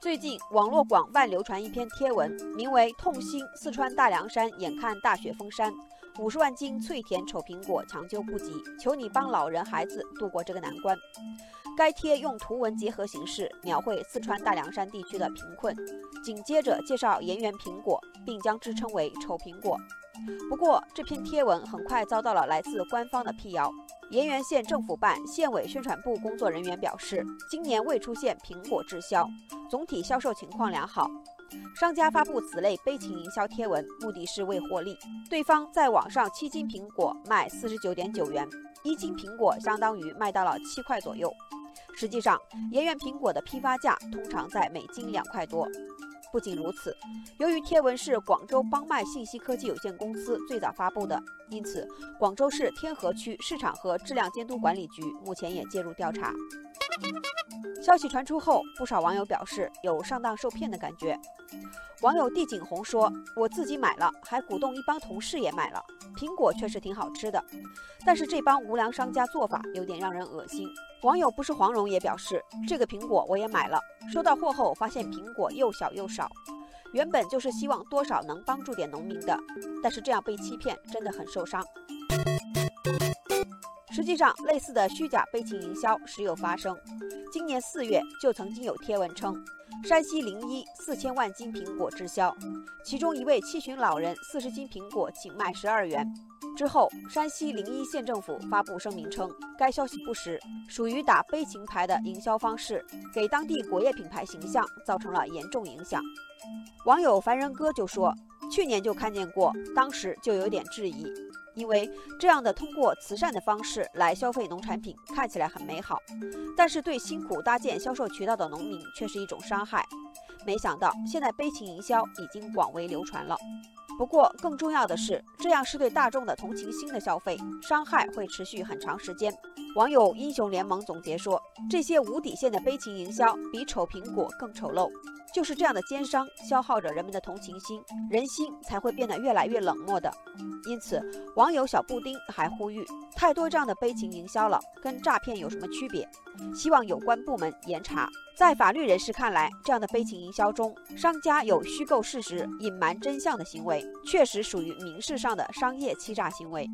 最近网络广泛流传一篇贴文，名为“痛心四川大凉山眼看大雪封山，五十万斤脆甜丑苹果抢救不及，求你帮老人孩子度过这个难关”。该贴用图文结合形式描绘四川大凉山地区的贫困，紧接着介绍盐源苹果，并将之称为“丑苹果”。不过，这篇贴文很快遭到了来自官方的辟谣。盐源县政府办县委宣传部工作人员表示，今年未出现苹果滞销，总体销售情况良好。商家发布此类悲情营销贴文，目的是为获利。对方在网上七斤苹果卖四十九点九元，一斤苹果相当于卖到了七块左右。实际上，盐源苹果的批发价通常在每斤两块多。不仅如此，由于贴文是广州邦迈信息科技有限公司最早发布的，因此广州市天河区市场和质量监督管理局目前也介入调查。消息传出后，不少网友表示有上当受骗的感觉。网友地景红说：“我自己买了，还鼓动一帮同事也买了。苹果确实挺好吃的，但是这帮无良商家做法有点让人恶心。”网友不是黄蓉也表示：“这个苹果我也买了，收到货后发现苹果又小又少，原本就是希望多少能帮助点农民的，但是这样被欺骗真的很受伤。”实际上，类似的虚假悲情营销时有发生。今年四月就曾经有贴文称，山西临沂四千万斤苹果滞销，其中一位七旬老人四十斤苹果仅卖十二元。之后，山西临沂县政府发布声明称，该消息不实，属于打悲情牌的营销方式，给当地果业品牌形象造成了严重影响。网友凡人哥就说，去年就看见过，当时就有点质疑。因为这样的通过慈善的方式来消费农产品看起来很美好，但是对辛苦搭建销售渠道的农民却是一种伤害。没想到现在悲情营销已经广为流传了。不过更重要的是，这样是对大众的同情心的消费，伤害会持续很长时间。网友英雄联盟总结说：“这些无底线的悲情营销比丑苹果更丑陋。”就是这样的奸商消耗着人们的同情心，人心才会变得越来越冷漠的。因此，网友小布丁还呼吁：太多这样的悲情营销了，跟诈骗有什么区别？希望有关部门严查。在法律人士看来，这样的悲情营销中，商家有虚构事实、隐瞒真相的行为，确实属于民事上的商业欺诈行为。